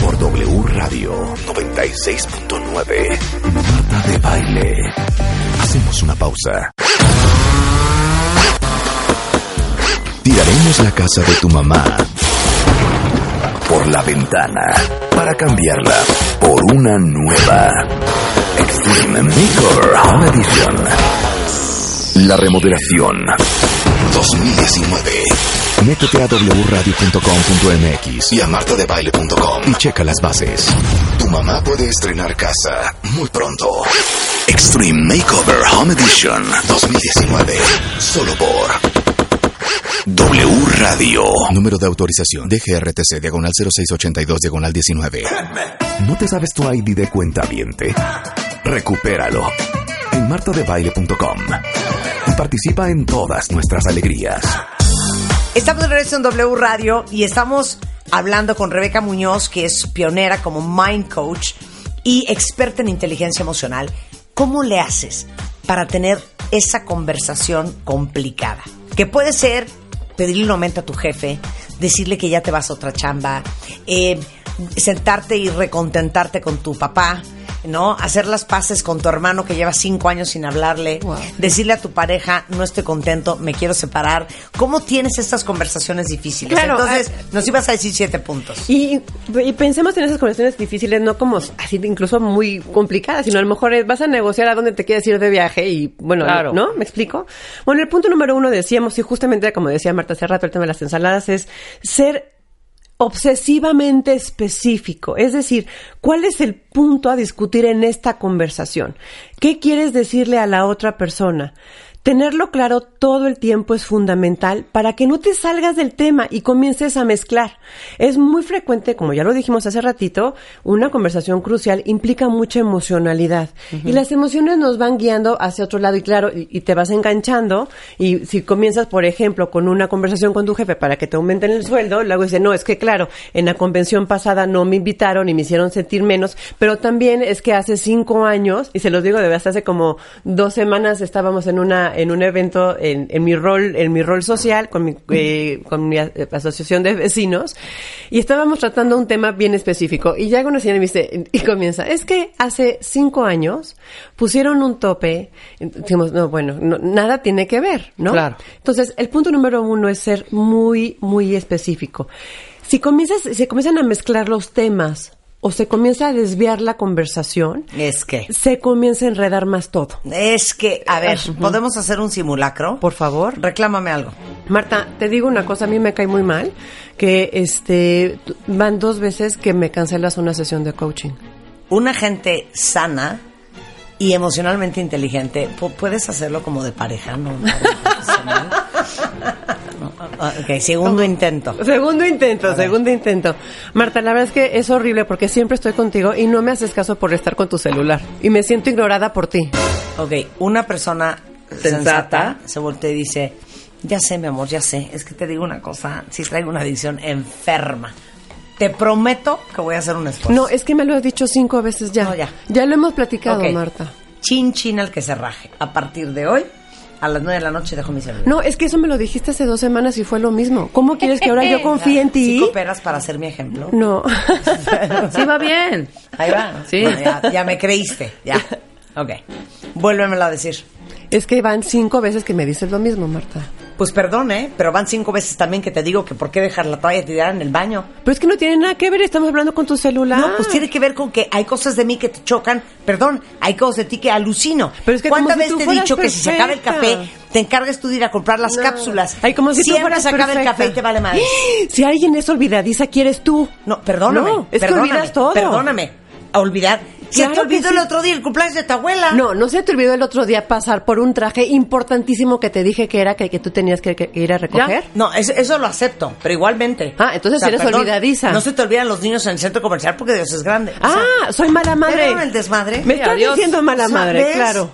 [SPEAKER 1] por W Radio 96.9. Marta de Baile. Hacemos una pausa. Tiraremos la casa de tu mamá por la ventana para cambiarla por una nueva Extreme Makeover Home Edition. La remodelación 2019. Métete a wradio.com.mx y a martadebaile.com y checa las bases. Tu mamá puede estrenar casa muy pronto. Extreme Makeover Home Edition 2019. Solo por W Radio. Número de autorización DGRTC diagonal 0682 diagonal 19. ¿No te sabes tu ID de cuenta viente? Recupéralo en martadebaile.com y participa en todas nuestras alegrías.
[SPEAKER 4] Estamos de regreso en W Radio y estamos hablando con Rebeca Muñoz, que es pionera como Mind Coach y experta en inteligencia emocional. ¿Cómo le haces para tener esa conversación complicada? Que puede ser pedirle un a tu jefe, decirle que ya te vas a otra chamba, eh, sentarte y recontentarte con tu papá, ¿no? Hacer las paces con tu hermano que lleva cinco años sin hablarle, decirle a tu pareja, no estoy contento, me quiero separar. ¿Cómo tienes estas conversaciones difíciles?
[SPEAKER 5] Claro,
[SPEAKER 4] Entonces,
[SPEAKER 5] ah,
[SPEAKER 4] nos ibas a decir siete puntos.
[SPEAKER 5] Y, y pensemos en esas conversaciones difíciles, no como así incluso muy complicadas, sino a lo mejor es, vas a negociar a dónde te quieres ir de viaje y bueno,
[SPEAKER 6] Claro.
[SPEAKER 5] ¿no? ¿Me explico? Bueno, el punto número uno decíamos, y justamente como decía Marta hace rato, el tema de las ensaladas es ser obsesivamente específico, es decir, ¿cuál es el punto a discutir en esta conversación? ¿Qué quieres decirle a la otra persona? Tenerlo claro todo el tiempo es fundamental para que no te salgas del tema y comiences a mezclar. Es muy frecuente, como ya lo dijimos hace ratito, una conversación crucial implica mucha emocionalidad y las emociones nos van guiando hacia otro lado y claro, y, y te vas enganchando y si comienzas, por ejemplo, con una conversación con tu jefe para que te aumenten el sueldo, luego dice, no, es que claro, en la convención pasada no me invitaron y me hicieron sentir menos, pero también es que hace cinco años, y se los digo de verdad, hace como dos semanas estábamos en una en un evento en, en mi rol en mi rol social con mi, eh, con mi eh, asociación de vecinos y estábamos tratando un tema bien específico. Y llega una señora y me dice y comienza es que hace cinco años pusieron un tope decimos no bueno no, nada tiene que ver no
[SPEAKER 6] Claro.
[SPEAKER 5] entonces el punto número uno es ser muy muy específico. Si comienzas si comienzan a mezclar los temas o se comienza a desviar la conversación
[SPEAKER 4] Es que,
[SPEAKER 5] se comienza a enredar más todo
[SPEAKER 4] es que, a ver, ¿podemos hacer un simulacro?
[SPEAKER 5] por favor
[SPEAKER 4] Reclámame algo.
[SPEAKER 5] Marta, te digo una cosa, a mí me cae muy mal que este van dos veces que me cancelas una sesión de coaching.
[SPEAKER 4] Una gente sana y emocionalmente inteligente, pu- puedes hacerlo como de pareja, no no. No, Ok, segundo intento.
[SPEAKER 5] Segundo intento, segundo intento. Marta, la verdad es que es horrible porque siempre estoy contigo y no me haces caso por estar con tu celular y me siento ignorada por ti.
[SPEAKER 4] Ok, una persona
[SPEAKER 6] Sensata.
[SPEAKER 4] se voltea y dice, ya sé, mi amor, ya sé, es que te digo una cosa, si traigo una adicción enferma. Te prometo que voy a hacer un esfuerzo.
[SPEAKER 5] No, es que me lo has dicho cinco veces ya.
[SPEAKER 4] No, ya.
[SPEAKER 5] Ya lo hemos platicado,
[SPEAKER 4] Ok.
[SPEAKER 5] Marta.
[SPEAKER 4] Chin chin al que se raje. A partir de hoy, a las nueve de la noche dejo mi celular.
[SPEAKER 5] No, es que eso me lo dijiste hace dos semanas y fue lo mismo. ¿Cómo quieres que ahora yo confíe en ti?
[SPEAKER 4] ¿Sí cooperas para ser mi ejemplo?
[SPEAKER 5] No.
[SPEAKER 6] Sí, va bien.
[SPEAKER 4] Ahí va.
[SPEAKER 6] Sí.
[SPEAKER 4] Bueno, ya, ya me creíste, ya. Ok. Vuélvemelo a decir.
[SPEAKER 5] Es que van cinco veces que me dices lo mismo, Marta.
[SPEAKER 4] Pues perdón, ¿eh? Pero van cinco veces también que te digo que por qué dejar la toalla tirada en el baño.
[SPEAKER 5] Pero es que no tiene nada que ver, estamos hablando con tu celular.
[SPEAKER 4] No, pues tiene que ver con que hay cosas de mí que te chocan. Perdón, hay cosas de ti que alucino.
[SPEAKER 5] Pero es que
[SPEAKER 4] ¿Cuántas
[SPEAKER 5] si
[SPEAKER 4] veces te he dicho que si se acaba el café, te encargues tú de ir a comprar las
[SPEAKER 5] No.
[SPEAKER 4] cápsulas?
[SPEAKER 5] Ay, como si
[SPEAKER 4] Siempre se acaba el café y te vale madre.
[SPEAKER 5] Si alguien es olvidadiza, ¿quieres tú?
[SPEAKER 4] No, perdóname.
[SPEAKER 5] No, es que
[SPEAKER 4] perdóname,
[SPEAKER 5] olvidas todo.
[SPEAKER 4] Perdóname. A olvidar. Se
[SPEAKER 5] Claro
[SPEAKER 4] te olvidó el otro día el cumpleaños de tu abuela.
[SPEAKER 5] No, no se te olvidó el otro día pasar por un traje importantísimo que te dije que era que, que tú tenías que, que ir a recoger.
[SPEAKER 4] No, eso, eso lo acepto, pero igualmente.
[SPEAKER 5] Ah, entonces eres olvidadiza.
[SPEAKER 4] No se te olvidan los niños en el centro comercial porque Dios es grande. O sea,
[SPEAKER 5] Ah, soy mala madre.
[SPEAKER 4] ¿vieron el desmadre?
[SPEAKER 5] Me
[SPEAKER 6] Sí,
[SPEAKER 5] estás
[SPEAKER 6] adiós.
[SPEAKER 5] diciendo mala madre, claro.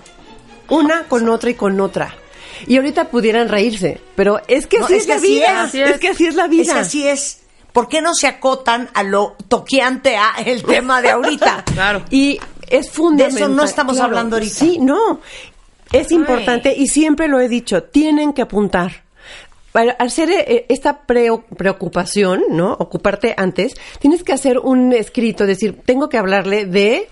[SPEAKER 5] Una con otra y con otra. Y ahorita pudieran reírse, pero es que
[SPEAKER 4] No,
[SPEAKER 5] así
[SPEAKER 4] es
[SPEAKER 5] es,
[SPEAKER 4] que
[SPEAKER 5] la
[SPEAKER 4] así
[SPEAKER 5] vida.
[SPEAKER 4] es,
[SPEAKER 5] es.
[SPEAKER 6] es.
[SPEAKER 5] que así es la vida.
[SPEAKER 4] Es que así es. ¿Por qué no se acotan a lo toqueante a el tema de ahorita?
[SPEAKER 6] Claro.
[SPEAKER 5] Y es fundamental.
[SPEAKER 4] De eso no estamos hablando ahorita.
[SPEAKER 5] Sí, no. Es importante y siempre lo he dicho, tienen que apuntar. Para hacer eh, esta preo- preocupación, ¿no? Ocuparte antes, tienes que hacer un escrito, decir, tengo que hablarle de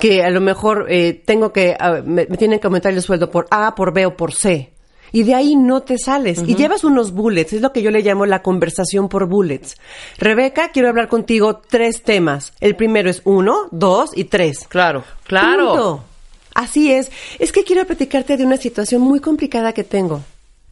[SPEAKER 5] que a lo mejor eh, tengo que, ah, me, me tienen que aumentar el sueldo por A, por B o por C. Y de ahí no te sales. Y llevas unos bullets, es lo que yo le llamo la conversación por bullets. Rebeca, quiero hablar contigo tres temas. El primero es uno, dos y tres.
[SPEAKER 6] Claro, claro.
[SPEAKER 5] Punto. Así es. Es que quiero platicarte de una situación muy complicada que tengo.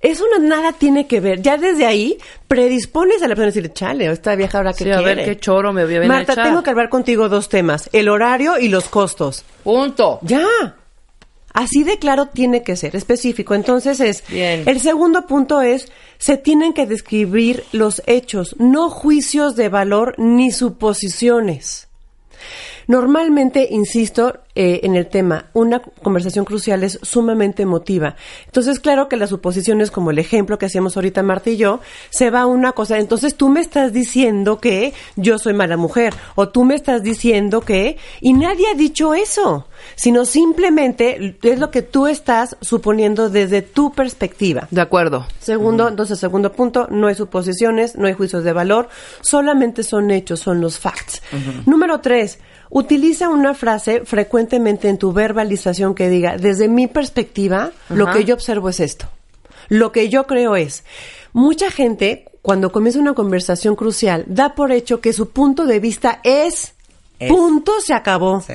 [SPEAKER 5] Eso no, nada tiene que ver. Ya desde ahí predispones a la persona a decir, chale, esta vieja ahora que
[SPEAKER 6] Sí, a ver qué choro me viene a
[SPEAKER 5] Marta,
[SPEAKER 6] echar.
[SPEAKER 5] tengo que hablar contigo dos temas. El horario y los costos.
[SPEAKER 6] Punto.
[SPEAKER 5] Ya. Así de claro tiene que ser, específico. Entonces es,
[SPEAKER 6] Bien.
[SPEAKER 5] el segundo punto es, se tienen que describir los hechos, no juicios de valor ni suposiciones. Normalmente, insisto, eh, en el tema, una conversación crucial es sumamente emotiva. Entonces, claro que las suposiciones, como el ejemplo que hacíamos ahorita Marta y yo, se va a una cosa. Entonces, tú me estás diciendo que yo soy mala mujer, o tú me estás diciendo que, y nadie ha dicho eso, sino simplemente es lo que tú estás suponiendo desde tu perspectiva.
[SPEAKER 6] De acuerdo.
[SPEAKER 5] Segundo, entonces, segundo punto, no hay suposiciones, no hay juicios de valor, solamente son hechos, son los facts. Número tres, utiliza una frase frecuentemente en tu verbalización que diga, desde mi perspectiva, lo que yo observo es esto. Lo que yo creo es, mucha gente, cuando comienza una conversación crucial, da por hecho que su punto de vista es,
[SPEAKER 4] Es.
[SPEAKER 5] punto, se acabó.
[SPEAKER 4] Sí.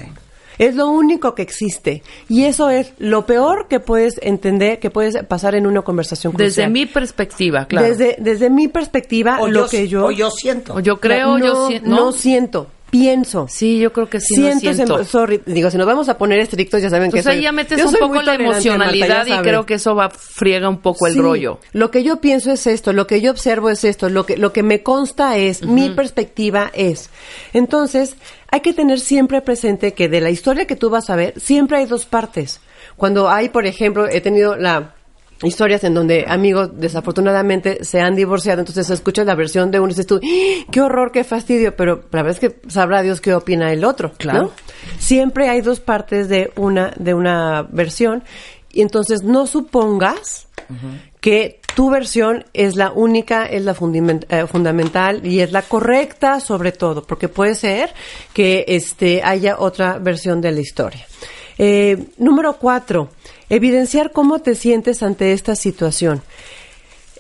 [SPEAKER 5] Es lo único que existe. Y eso es lo peor que puedes entender, que puedes pasar en una conversación crucial.
[SPEAKER 6] Desde mi perspectiva, claro.
[SPEAKER 5] Desde, desde mi perspectiva,
[SPEAKER 4] O
[SPEAKER 5] lo
[SPEAKER 4] yo,
[SPEAKER 5] que yo...
[SPEAKER 4] o yo siento.
[SPEAKER 6] O yo creo,
[SPEAKER 5] no,
[SPEAKER 6] yo si-
[SPEAKER 5] no,
[SPEAKER 6] ¿no?
[SPEAKER 5] siento, pienso.
[SPEAKER 6] Sí, yo creo que sí, no
[SPEAKER 5] siento, sorry, digo, si nos vamos a poner estrictos, ya saben que
[SPEAKER 6] Entonces ahí
[SPEAKER 5] soy-
[SPEAKER 6] ya metes un poco la emocionalidad
[SPEAKER 5] Marta,
[SPEAKER 6] y creo que eso va friega un poco el
[SPEAKER 5] Sí,
[SPEAKER 6] rollo.
[SPEAKER 5] Lo que yo pienso es esto, lo que yo observo es esto, lo que, lo que me consta es, mi perspectiva es. Entonces, hay que tener siempre presente que de la historia que tú vas a ver, siempre hay dos partes. Cuando hay, por ejemplo, he tenido la historias en donde amigos desafortunadamente se han divorciado, entonces escuchas la versión de uno y dices tú, ¡Ah! qué horror, qué fastidio, pero la verdad es que sabrá Dios qué opina el otro,
[SPEAKER 6] Claro.
[SPEAKER 5] ¿no? Siempre hay dos partes de una, de una versión, y entonces no supongas que tu versión es la única, es la eh, fundamental y es la correcta sobre todo, porque puede ser que este haya otra versión de la historia. Eh, número cuatro, evidenciar cómo te sientes ante esta situación.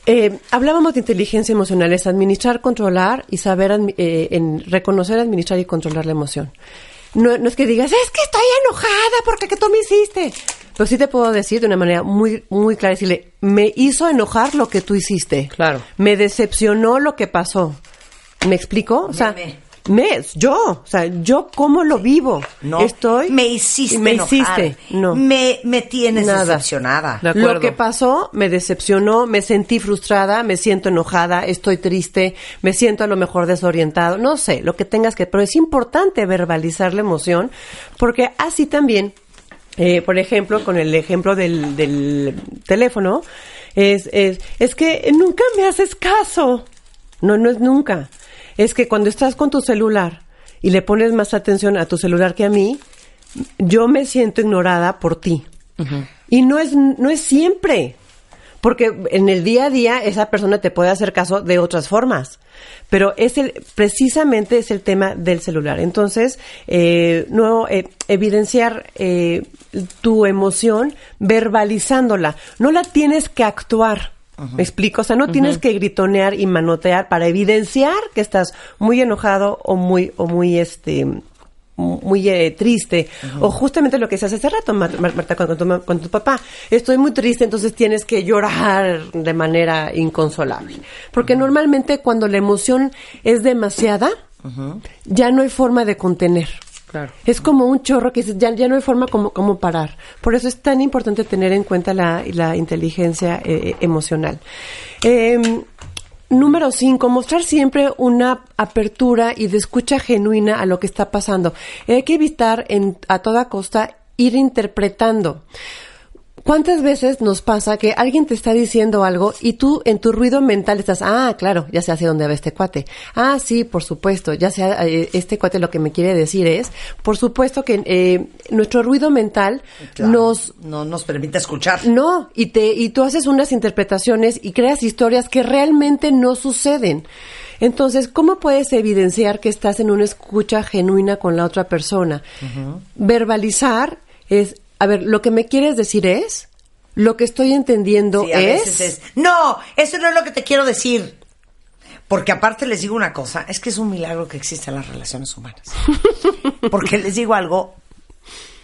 [SPEAKER 5] Eh, hablábamos de inteligencia emocional, es administrar, controlar y saber eh, en reconocer, administrar y controlar la emoción. No, no es que digas, es que estoy enojada porque que tú me hiciste. Pero sí te puedo decir de una manera muy, muy clara, decirle, me hizo enojar lo que tú hiciste.
[SPEAKER 6] Claro.
[SPEAKER 5] Me decepcionó lo que pasó. ¿Me explico? O sea,
[SPEAKER 4] me,
[SPEAKER 5] yo, o sea, yo cómo lo vivo.
[SPEAKER 4] No,
[SPEAKER 5] Estoy.
[SPEAKER 4] me hiciste
[SPEAKER 5] me
[SPEAKER 4] enojar.
[SPEAKER 5] hiciste. No.
[SPEAKER 4] Me, me tienes
[SPEAKER 5] Nada.
[SPEAKER 4] decepcionada.
[SPEAKER 6] De.
[SPEAKER 5] Lo que pasó me decepcionó, me sentí frustrada, me siento enojada, estoy triste, me siento a lo mejor desorientado, no sé, lo que tengas que, pero es importante verbalizar la emoción porque así también, eh, por ejemplo, con el ejemplo del, del teléfono, es, es, es que nunca me haces caso. No, no es nunca. Es que cuando estás con tu celular y le pones más atención a tu celular que a mí, yo me siento ignorada por ti. Y no es, no es siempre. Porque en el día a día esa persona te puede hacer caso de otras formas. Pero es el, precisamente es el tema del celular. Entonces, eh, no eh, evidenciar eh, tu emoción verbalizándola. No la tienes que actuar. ¿Me explico? O sea, no tienes que gritonear y manotear para evidenciar que estás muy enojado o muy, o muy este, muy eh, triste. O justamente lo que se hace hace rato, Mar- Mar- Marta, con, con tu, con tu papá. Estoy muy triste, entonces tienes que llorar de manera inconsolable. Porque normalmente cuando la emoción es demasiada, ya no hay forma de contener. Es como un chorro que ya, ya no hay forma como, parar. Por eso es tan importante tener en cuenta la, inteligencia eh, emocional. Eh, número cinco, mostrar siempre una apertura y de escucha genuina a lo que está pasando. Hay que evitar en, a toda costa ir interpretando. ¿Cuántas veces nos pasa que alguien te está diciendo algo y tú en tu ruido mental estás, ah, claro, ya sé hacia dónde va este cuate. Ah, sí, por supuesto, ya sé, eh, este cuate lo que me quiere decir es, por supuesto que eh, nuestro ruido mental
[SPEAKER 4] Claro,
[SPEAKER 5] nos
[SPEAKER 4] no nos permite escuchar.
[SPEAKER 5] no, y te y tú haces unas interpretaciones y creas historias que realmente no suceden. Entonces, ¿cómo puedes evidenciar que estás en una escucha genuina con la otra persona? Verbalizar es, a ver, lo que me quieres decir es, lo que estoy entendiendo
[SPEAKER 4] Sí, a
[SPEAKER 5] es,
[SPEAKER 4] veces es, no, eso no es lo que te quiero decir. Porque aparte les digo una cosa, es que es un milagro que existen las relaciones humanas. Porque les digo algo,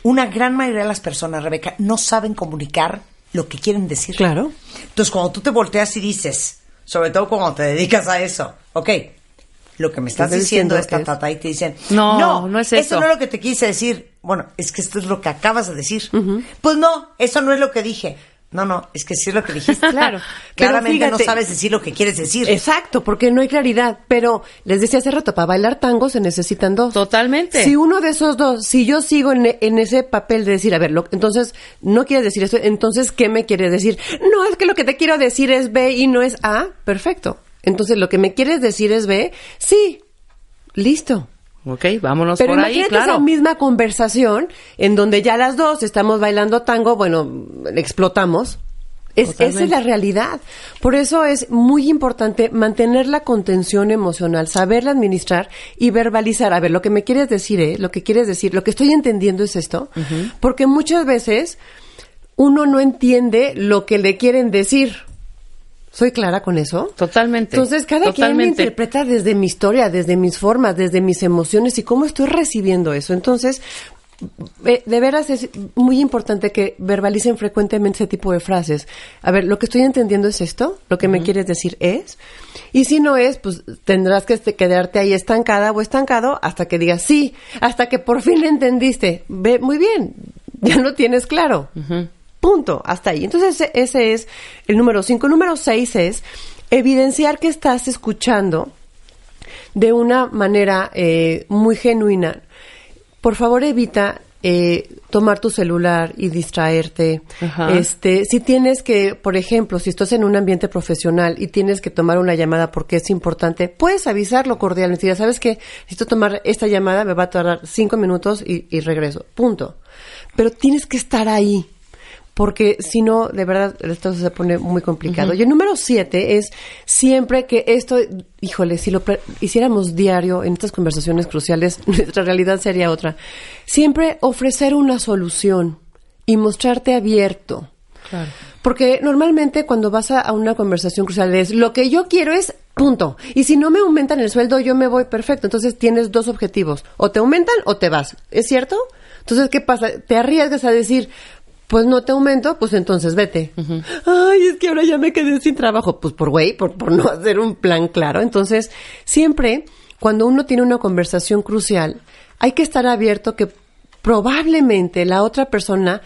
[SPEAKER 4] una gran mayoría de las personas, Rebeca, no saben comunicar lo que quieren decir.
[SPEAKER 5] Claro.
[SPEAKER 4] Entonces, cuando tú te volteas y dices, sobre todo cuando te dedicas a eso, ok, lo que me estás diciendo
[SPEAKER 5] diciendo
[SPEAKER 4] es ta,
[SPEAKER 5] es-
[SPEAKER 4] ta, ta, y te dicen,
[SPEAKER 6] No, no es eso.
[SPEAKER 4] no es lo que te quise decir. Bueno, es que esto es lo que acabas de decir. Pues no, eso no es lo que dije. No, no, es que sí es lo que dijiste.
[SPEAKER 5] Claro.
[SPEAKER 4] Claramente
[SPEAKER 5] Pero
[SPEAKER 4] no sabes decir lo que quieres decir.
[SPEAKER 5] Exacto, porque no hay claridad. Pero les decía hace rato, para bailar tango se necesitan dos.
[SPEAKER 6] Totalmente.
[SPEAKER 5] Si uno de esos dos, si yo sigo en, en ese papel de decir, a ver, lo- entonces no quieres decir esto, entonces ¿qué me quieres decir? No, es que lo que te quiero decir es B y no es A. Perfecto. Entonces lo que me quieres decir es B. Sí. Listo.
[SPEAKER 6] Ok, vámonos
[SPEAKER 5] Pero
[SPEAKER 6] por ahí,
[SPEAKER 5] imagínate
[SPEAKER 6] claro.
[SPEAKER 5] esa misma conversación en donde ya las dos estamos bailando tango, bueno, explotamos. Es, esa es la realidad. Por eso es muy importante mantener la contención emocional, saberla administrar y verbalizar. A ver, lo que me quieres decir, ¿eh? Lo que quieres decir, lo que estoy entendiendo es esto. Porque muchas veces uno no entiende lo que le quieren decir. ¿Soy clara con eso?
[SPEAKER 6] Totalmente.
[SPEAKER 5] Entonces, cada quien me
[SPEAKER 6] Totalmente.
[SPEAKER 5] interpreta desde mi historia, desde mis formas, desde mis emociones y cómo estoy recibiendo eso. Entonces, eh, de veras es muy importante que verbalicen frecuentemente ese tipo de frases. A ver, lo que estoy entendiendo es esto, lo que me quieres decir es. Y si no es, pues tendrás que este- quedarte ahí estancada o estancado hasta que digas sí, hasta que por fin le entendiste. Ve, muy bien, ya lo tienes claro. Punto, hasta ahí. Entonces ese, ese es el número cinco. Número seis es evidenciar que estás escuchando de una manera eh, muy genuina. Por favor, evita eh, tomar tu celular y distraerte.
[SPEAKER 6] Ajá.
[SPEAKER 5] Este, si tienes que, por ejemplo, si estás en un ambiente profesional y tienes que tomar una llamada porque es importante, puedes avisarlo cordialmente. Ya sabes que necesito tomar esta llamada, me va a tardar cinco minutos y, y regreso. Punto. Pero tienes que estar ahí. Porque si no, de verdad, esto se pone muy complicado. Y el número siete es siempre que esto, híjole, si lo hiciéramos diario en estas conversaciones cruciales, nuestra realidad sería otra. Siempre ofrecer una solución y mostrarte abierto.
[SPEAKER 6] Claro.
[SPEAKER 5] Porque normalmente cuando vas a, a una conversación crucial es lo que yo quiero es punto. Y si no me aumentan el sueldo, yo me voy perfecto. Entonces tienes dos objetivos. O te aumentan o te vas. ¿Es cierto? Entonces, ¿qué pasa? Te arriesgas a decir, pues no te aumento, pues entonces vete. Ay, es que ahora ya me quedé sin trabajo. Pues por güey, por, por no hacer un plan claro. Entonces, siempre cuando uno tiene una conversación crucial, hay que estar abierto que probablemente la otra persona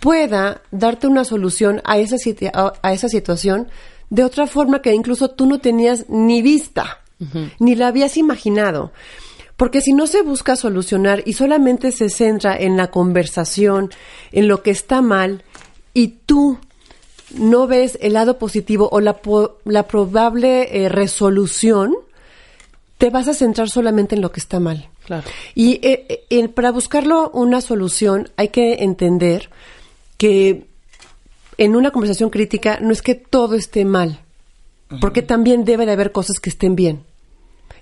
[SPEAKER 5] pueda darte una solución a esa, a esa situación de otra forma que incluso tú no tenías ni vista, ni la habías imaginado. Porque si no se busca solucionar y solamente se centra en la conversación, en lo que está mal, y tú no ves el lado positivo o la, po- la probable eh, resolución, te vas a centrar solamente en lo que está mal.
[SPEAKER 6] Claro.
[SPEAKER 5] Y eh, eh, para buscarlo una solución hay que entender que en una conversación crítica no es que todo esté mal, porque también debe de haber cosas que estén bien.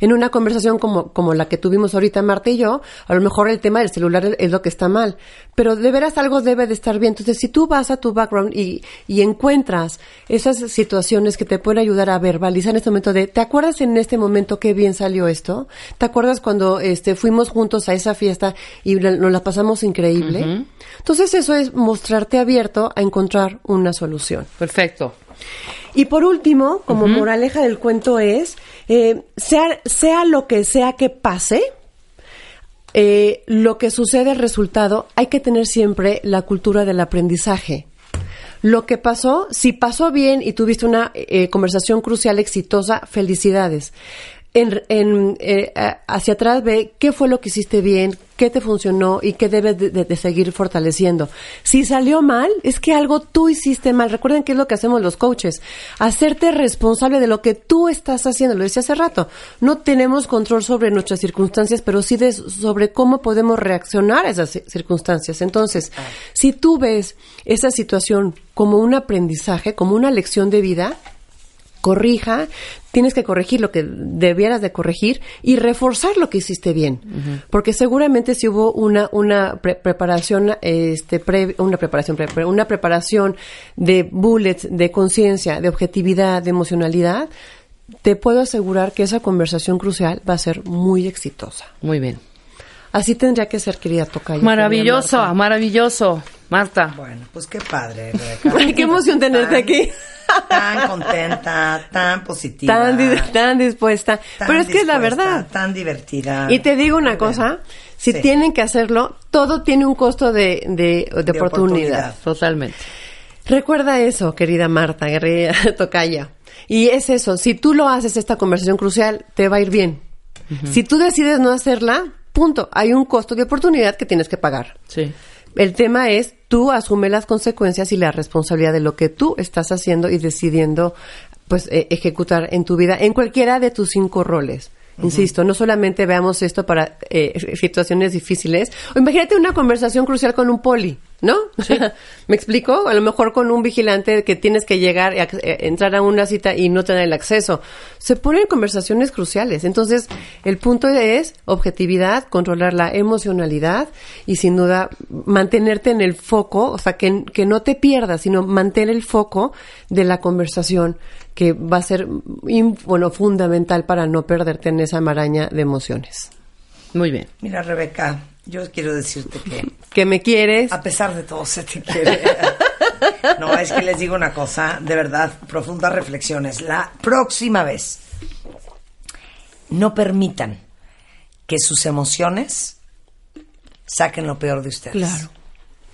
[SPEAKER 5] En una conversación como, como la que tuvimos ahorita Marta y yo, a lo mejor el tema del celular es, lo que está mal, pero de veras algo debe de estar bien. Entonces, si tú vas a tu background y, y encuentras esas situaciones que te pueden ayudar a verbalizar en este momento de, ¿te acuerdas en este momento qué bien salió esto? ¿Te acuerdas cuando este, fuimos juntos a esa fiesta y la- nos la pasamos increíble? Entonces, eso es mostrarte abierto a encontrar una solución.
[SPEAKER 6] Perfecto.
[SPEAKER 5] Y por último, como moraleja del cuento es, eh, sea, sea lo que sea que pase, eh, lo que sucede, el resultado, hay que tener siempre la cultura del aprendizaje. Lo que pasó, si pasó bien y tuviste una eh, conversación crucial exitosa, felicidades. En, en, eh, hacia atrás ve qué fue lo que hiciste bien, qué te funcionó y qué debes de, de- de seguir fortaleciendo. Si salió mal, es que algo tú hiciste mal. Recuerden que es lo que hacemos los coaches. Hacerte responsable de lo que tú estás haciendo. Lo decía hace rato. No tenemos control sobre nuestras circunstancias, pero sí de- sobre cómo podemos reaccionar a esas ci- circunstancias. Entonces, si tú ves esa situación como un aprendizaje, como una lección de vida, corrija, tienes que corregir lo que debieras de corregir y reforzar lo que hiciste bien. Porque seguramente si hubo una, una pre- preparación, este, pre- una preparación, pre- pre- una preparación de bullets, de conciencia, de objetividad, de emocionalidad, te puedo asegurar que esa conversación crucial va a ser muy exitosa.
[SPEAKER 6] Muy bien.
[SPEAKER 5] Así tendría que ser, querida Tocayo.
[SPEAKER 6] Maravilloso, maravilloso. Marta.
[SPEAKER 4] Bueno, pues qué padre, Rebeca.
[SPEAKER 5] Qué emoción tenerte
[SPEAKER 4] Tan-
[SPEAKER 5] aquí.
[SPEAKER 4] Tan contenta, tan positiva.
[SPEAKER 5] Tan, di- tan dispuesta.
[SPEAKER 4] tan
[SPEAKER 5] Pero es que es la verdad.
[SPEAKER 4] Tan divertida.
[SPEAKER 5] Y te digo una cosa, si
[SPEAKER 4] Sí.
[SPEAKER 5] tienen que hacerlo, todo tiene un costo de, de, de
[SPEAKER 4] De
[SPEAKER 5] oportunidad.
[SPEAKER 4] oportunidad.
[SPEAKER 6] Totalmente.
[SPEAKER 5] Recuerda eso, querida Marta, guerrera tocaya. Y es eso, si tú lo haces, esta conversación crucial, te va a ir bien. Si tú decides no hacerla, punto. Hay un costo de oportunidad que tienes que pagar.
[SPEAKER 6] Sí.
[SPEAKER 5] El tema es, tú asume las consecuencias y la responsabilidad de lo que tú estás haciendo y decidiendo pues eh, ejecutar en tu vida, en cualquiera de tus cinco roles. Insisto, no solamente veamos esto para eh, situaciones difíciles. O imagínate una conversación crucial con un poli, ¿no? ¿Me explico? A lo mejor con un vigilante que tienes que llegar, y ac- eh, entrar a una cita y no tener el acceso. Se ponen conversaciones cruciales. Entonces, el punto es objetividad, controlar la emocionalidad y sin duda mantenerte en el foco, o sea, que, que no te pierdas, sino mantener el foco de la conversación que va a ser bueno, fundamental para no perderte en esa maraña de emociones.
[SPEAKER 6] Muy bien.
[SPEAKER 4] Mira, Rebeca, yo quiero decirte que
[SPEAKER 5] ¿Que me quieres?
[SPEAKER 4] a pesar de todo se te quiere. No, es que les digo una cosa, de verdad, profundas reflexiones. La próxima vez, no permitan que sus emociones saquen lo peor de ustedes.
[SPEAKER 5] Claro.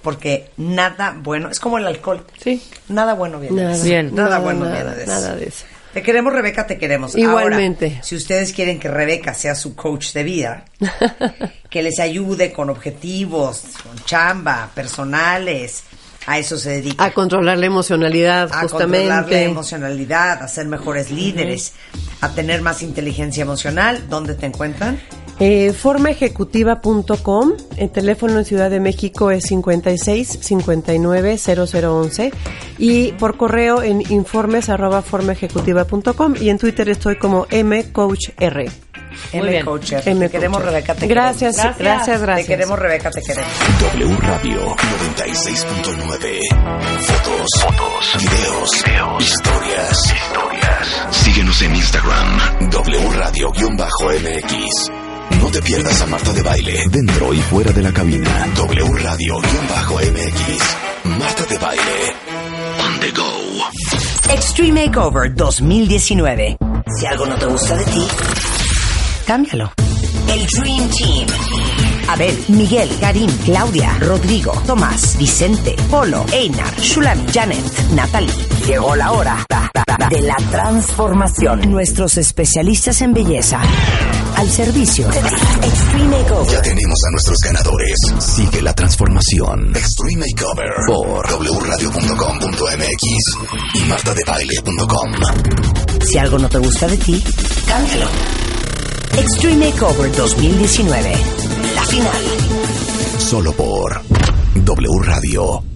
[SPEAKER 4] Porque nada bueno, es como el alcohol.
[SPEAKER 6] Sí.
[SPEAKER 4] Nada bueno viene de eso.
[SPEAKER 6] Bien.
[SPEAKER 4] Nada,
[SPEAKER 5] Nada,
[SPEAKER 4] bueno
[SPEAKER 5] nada,
[SPEAKER 4] viene de eso.
[SPEAKER 5] nada de eso.
[SPEAKER 4] Te queremos, Rebeca, te queremos.
[SPEAKER 5] Igualmente.
[SPEAKER 4] Ahora, si ustedes quieren que Rebeca sea su coach de vida, que les ayude con objetivos, con chamba, personales, a eso se dedica.
[SPEAKER 5] A controlar la emocionalidad,
[SPEAKER 4] a controlar la emocionalidad, a ser mejores líderes, a tener más inteligencia emocional. ¿Dónde te encuentran?
[SPEAKER 5] Eh, formaejecutiva.com, el teléfono en Ciudad de México es 56 59 0011 y por correo en informes arroba formaejecutiva.com y en Twitter estoy como mcoachr.
[SPEAKER 4] M. Coacher.
[SPEAKER 5] M
[SPEAKER 4] Te queremos,
[SPEAKER 5] Coacher.
[SPEAKER 4] Rebeca, te
[SPEAKER 5] Gracias,
[SPEAKER 4] queremos.
[SPEAKER 5] gracias, gracias.
[SPEAKER 4] Te queremos, Rebeca, te queremos.
[SPEAKER 1] W Radio 96.9. Fotos, fotos, videos, videos, historias, historias. Síguenos en Instagram, W Radio-MX. No te pierdas a Marta de Baile, dentro y fuera de la cabina. W Radio-MX. Marta de Baile. On the go.
[SPEAKER 3] Extreme Makeover 2019. Si algo no te gusta de ti, cámbialo. El Dream Team. Abel, Miguel, Karim, Claudia, Rodrigo, Tomás, Vicente, Polo, Einar, Shulam, Janet, Natalie. Llegó la hora de la transformación. Nuestros especialistas en belleza al servicio de. Extreme Makeover.
[SPEAKER 1] Ya tenemos a nuestros ganadores. Sigue la transformación. Extreme Makeover por wradio.com.mx y martadebaile.com.
[SPEAKER 3] Si algo no te gusta de ti, cámbialo. Extreme Makeover 2019. La final.
[SPEAKER 1] Solo por W Radio.